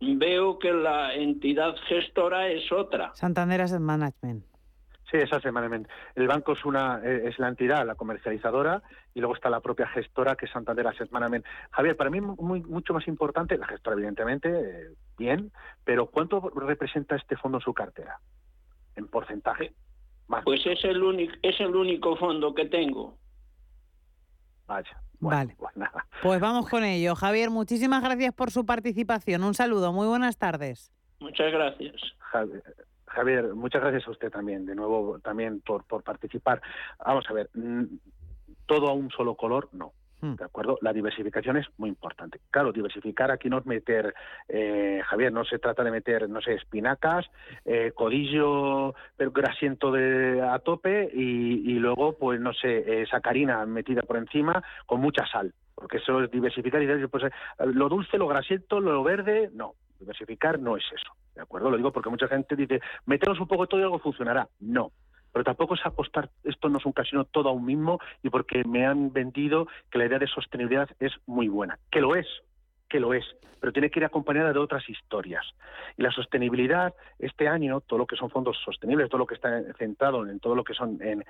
veo que la entidad gestora es otra. Santander Asset Management. Sí, esa semana. El banco es una eh, es la entidad, la comercializadora, y luego está la propia gestora que es Santander Asset Management. Javier, para mí muy, mucho más importante, la gestora evidentemente, eh, bien, pero ¿cuánto representa este fondo en su cartera? En porcentaje. Pues es el, único, es el único fondo que tengo. Vaya. vale. Pues, pues vamos con ello. Javier, muchísimas gracias por su participación. Un saludo. Muy buenas tardes. Muchas gracias. Javier. Javier, muchas gracias a usted también, de nuevo, también por, por participar. Vamos a ver, todo a un solo color, no. Hmm. ¿De acuerdo? La diversificación es muy importante. Claro, diversificar aquí no es meter, eh, Javier, no se trata de meter, no sé, espinacas, eh, codillo, pero grasiento de, a tope y, luego, pues no sé, eh, sacarina metida por encima con mucha sal. Porque eso es diversificar y pues, lo dulce, lo grasiento, lo verde, no. Diversificar no es eso. ¿De acuerdo? Lo digo porque mucha gente dice, metemos un poco todo y algo funcionará. No, pero tampoco es apostar, esto no es un casino todo a un mismo y porque me han vendido que la idea de sostenibilidad es muy buena, que lo es, que lo es, pero tiene que ir acompañada de otras historias. Y la sostenibilidad, este año, todo lo que son fondos sostenibles, todo lo que está centrado en todo lo que son en,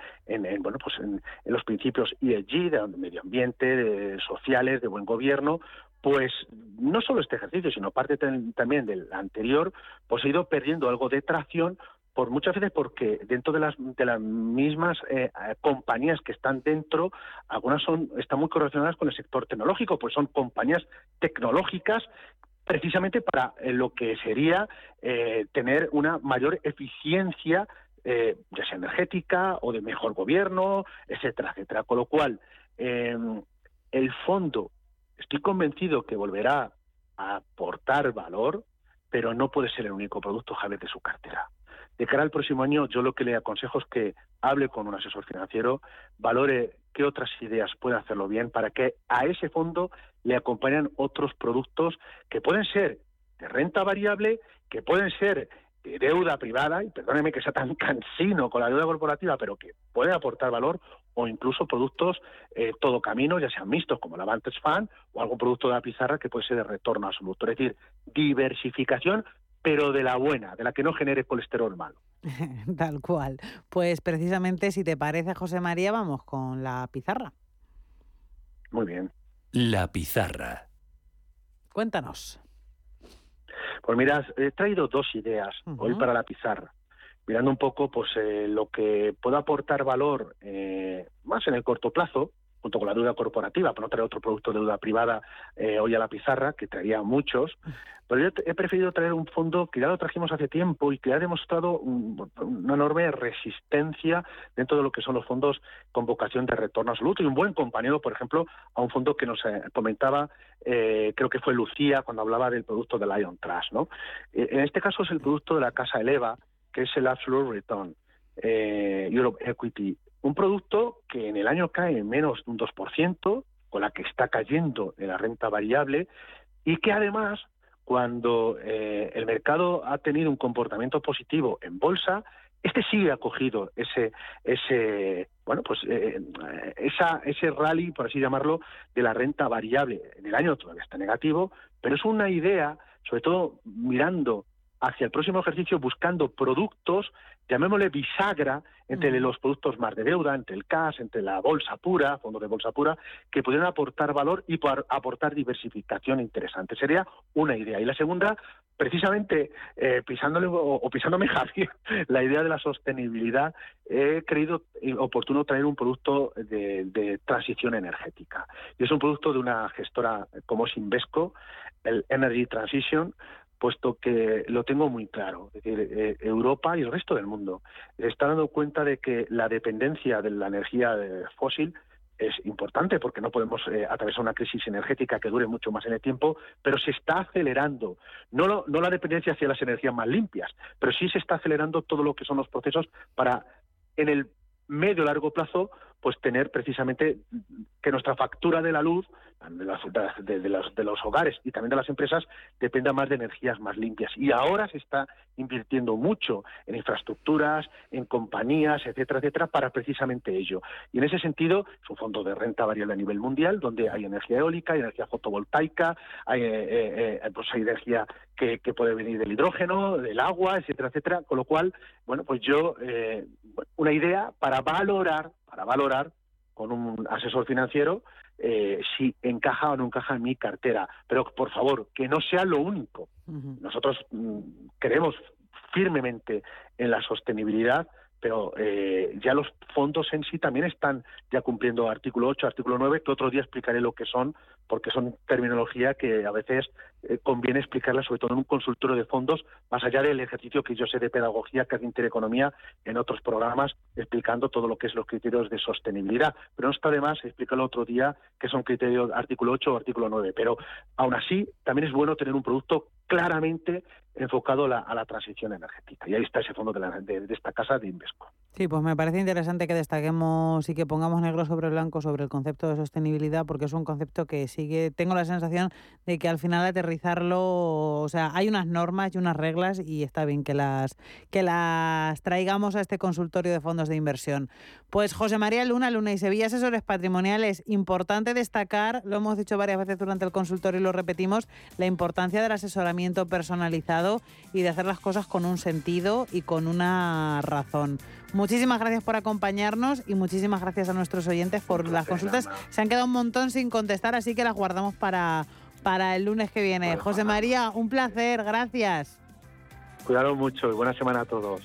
bueno, pues en, los principios ESG, de medio ambiente, de sociales, de buen gobierno, pues no solo este ejercicio, sino parte también del anterior, pues ha ido perdiendo algo de tracción por muchas veces porque dentro de las, de las mismas eh, compañías que están dentro, algunas son están muy correlacionadas con el sector tecnológico, pues son compañías tecnológicas precisamente para eh, lo que sería eh, tener una mayor eficiencia ya sea energética o de mejor gobierno, etcétera, etcétera. Con lo cual, em, el fondo, estoy convencido que volverá a aportar valor, pero no puede ser el único producto, Javier, de su cartera. De cara al próximo año, yo lo que le aconsejo es que hable con un asesor financiero, valore qué otras ideas puede hacerlo bien para que a ese fondo le acompañen otros productos que pueden ser de renta variable, que pueden ser deuda privada, y perdóneme que sea tan cansino con la deuda corporativa, pero que puede aportar valor, o incluso productos eh, todo camino, ya sean mixtos como la Vantage Fund o algún producto de la pizarra que puede ser de retorno absoluto. Es decir, diversificación pero de la buena, de la que no genere colesterol malo. Tal cual. Pues precisamente, si te parece, José María, vamos con la pizarra. Muy bien. La pizarra. Cuéntanos. Pues mira, he traído dos ideas hoy para la pizarra. Mirando un poco pues eh, lo que pueda aportar valor eh, más en el corto plazo, junto con la deuda corporativa, para no traer otro producto de deuda privada eh, hoy a la pizarra, que traería muchos. Pero yo he preferido traer un fondo que ya lo trajimos hace tiempo y que ha demostrado una enorme resistencia dentro de lo que son los fondos con vocación de retorno absoluto y un buen compañero, por ejemplo, a un fondo que nos eh, comentaba, eh, creo que fue Lucía, cuando hablaba del producto de Lion Trust. ¿no? en este caso es el producto de la casa Eleva, que es el Absolute Return. Europe Equity un producto que en el año cae menos de un 2%, con la que está cayendo en la renta variable, y que además, cuando eh, el mercado ha tenido un comportamiento positivo en bolsa, este sí ha cogido ese, ese, bueno, pues eh, esa, ese rally, por así llamarlo, de la renta variable. En el año todavía está negativo, pero es una idea, sobre todo mirando hacia el próximo ejercicio, buscando productos llamémosle bisagra entre los productos más de deuda, entre el cash, entre la bolsa pura, fondo de bolsa pura, que pudieran aportar valor y aportar diversificación interesante. Sería una idea. Y la segunda, precisamente eh, pisándole o, pisándome Javier, la idea de la sostenibilidad, he creído oportuno traer un producto de, de, transición energética. Y es un producto de una gestora como es Invesco, el Energy Transition, puesto que lo tengo muy claro. Es decir, eh, Europa y el resto del mundo está dando cuenta de que la dependencia de la energía fósil es importante porque no podemos eh, atravesar una crisis energética que dure mucho más en el tiempo, pero se está acelerando, no, no la dependencia hacia las energías más limpias, pero sí se está acelerando todo lo que son los procesos para en el medio largo plazo pues tener precisamente que nuestra factura de la luz de, los, de, los, hogares y también de las empresas dependa más de energías más limpias. Y ahora se está invirtiendo mucho en infraestructuras, en compañías, etcétera, etcétera, para precisamente ello. Y en ese sentido, es un fondo de renta variable a nivel mundial, donde hay energía eólica, hay energía fotovoltaica, hay, eh, eh, eh, pues hay energía que, puede venir del hidrógeno, del agua, etcétera, etcétera. Con lo cual, bueno, pues yo, una idea para valorar, para valorar con un asesor financiero eh, si encaja o no encaja en mi cartera. Pero por favor, que no sea lo único. Nosotros mm, creemos firmemente en la sostenibilidad, pero eh, ya los fondos en sí también están ya cumpliendo artículo 8, artículo 9, que otro día explicaré lo que son, porque son terminología que a veces eh, conviene explicarla, sobre todo en un consultorio de fondos, más allá del ejercicio que yo sé de pedagogía, que hace Intereconomía en otros programas, explicando todo lo que es los criterios de sostenibilidad. Pero no está de más explicarlo otro día, que son criterios artículo 8 o artículo 9. Pero aún así, también es bueno tener un producto claramente enfocado a la, transición energética. Y ahí está ese fondo de, esta casa de Invesco. Sí, pues me parece interesante que destaquemos y que pongamos negro sobre blanco sobre el concepto de sostenibilidad, porque es un concepto que sigue, tengo la sensación de que al final aterrizarlo, o sea, hay unas normas y unas reglas y está bien que las, que las traigamos a este consultorio de fondos de inversión. Pues José María Luna, Luna y Sevilla, asesores patrimoniales, importante destacar, lo hemos dicho varias veces durante el consultorio y lo repetimos, la importancia del asesoramiento personalizado y de hacer las cosas con un sentido y con una razón. Muchísimas gracias por acompañarnos y muchísimas gracias a nuestros oyentes por las consultas. Se han quedado un montón sin contestar, así que las guardamos para, para el lunes que viene. José María, un placer, gracias. Cuidado mucho y buena semana a todos.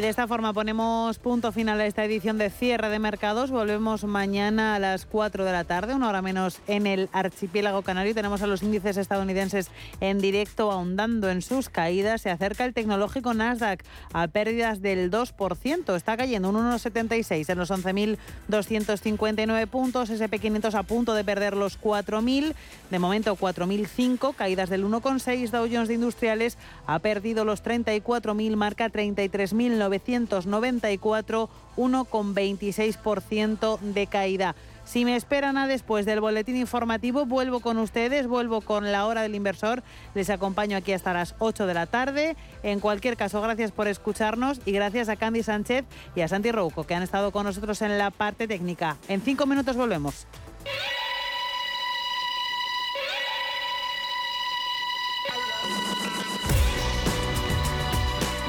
De esta forma ponemos punto final a esta edición de cierre de mercados. Volvemos mañana a las 4 de la tarde, una hora menos en el archipiélago canario. Tenemos a los índices estadounidenses en directo ahondando en sus caídas. Se acerca el tecnológico Nasdaq a pérdidas del 2%. Está cayendo un 1,76 en los 11.259 puntos. SP500 a punto de perder los 4.000. De momento 4.005, caídas del 1,6. Dow Jones de Industriales ha perdido los 34.000, marca 33.000. 1994, 1,26% de caída. Si me esperan a después del boletín informativo, vuelvo con ustedes, vuelvo con la hora del inversor. Les acompaño aquí hasta las 8 de la tarde. En cualquier caso, gracias por escucharnos y gracias a Candy Sánchez y a Santi Rouco, que han estado con nosotros en la parte técnica. En cinco minutos volvemos.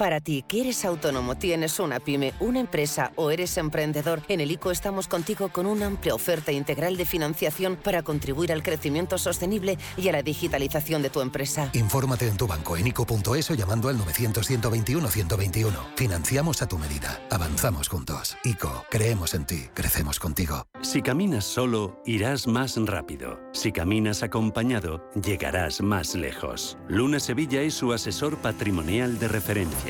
Para ti, que eres autónomo, tienes una pyme, una empresa o eres emprendedor, en el ICO estamos contigo con una amplia oferta integral de financiación para contribuir al crecimiento sostenible y a la digitalización de tu empresa. Infórmate en tu banco en ICO.es o llamando al 900-121-121. Financiamos a tu medida. Avanzamos juntos. ICO, creemos en ti, crecemos contigo. Si caminas solo, irás más rápido. Si caminas acompañado, llegarás más lejos. Luna Sevilla es su asesor patrimonial de referencia.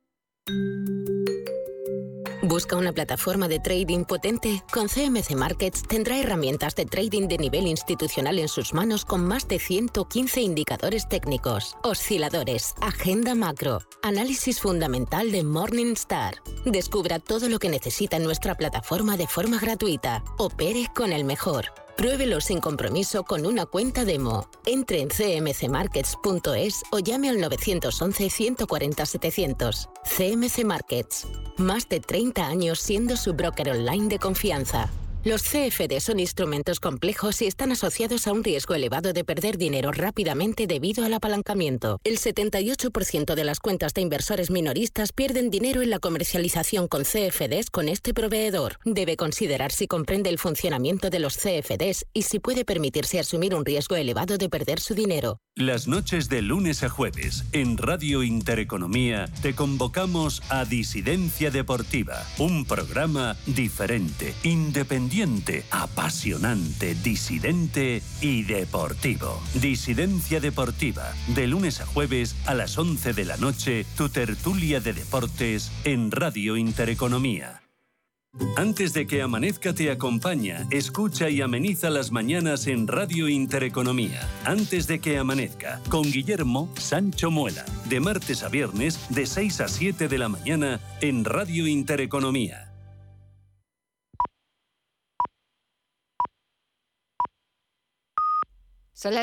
¿Busca una plataforma de trading potente? Con CMC Markets tendrá herramientas de trading de nivel institucional en sus manos con más de 115 indicadores técnicos, osciladores, agenda macro, análisis fundamental de Morningstar. Descubra todo lo que necesita en nuestra plataforma de forma gratuita. Opere con el mejor. Pruébelo sin compromiso con una cuenta demo. Entre en cmcmarkets.es o llame al 911 140 700. CMC Markets. Más de 30 años siendo su broker online de confianza. Los CFD son instrumentos complejos y están asociados a un riesgo elevado de perder dinero rápidamente debido al apalancamiento. El 78% de las cuentas de inversores minoristas pierden dinero en la comercialización con CFDs con este proveedor. Debe considerar si comprende el funcionamiento de los CFDs y si puede permitirse asumir un riesgo elevado de perder su dinero. Las noches de lunes a jueves en Radio Intereconomía te convocamos a Disidencia Deportiva, un programa diferente, apasionante, disidente y deportivo. Disidencia Deportiva, de lunes a jueves a las 11 de la noche, tu tertulia de deportes en Radio Intereconomía. Antes de que amanezca te acompaña, escucha y ameniza las mañanas en Radio Intereconomía. Antes de que amanezca, con Guillermo Sancho Muela, de martes a viernes de 6 a 7 de la mañana en Radio Intereconomía.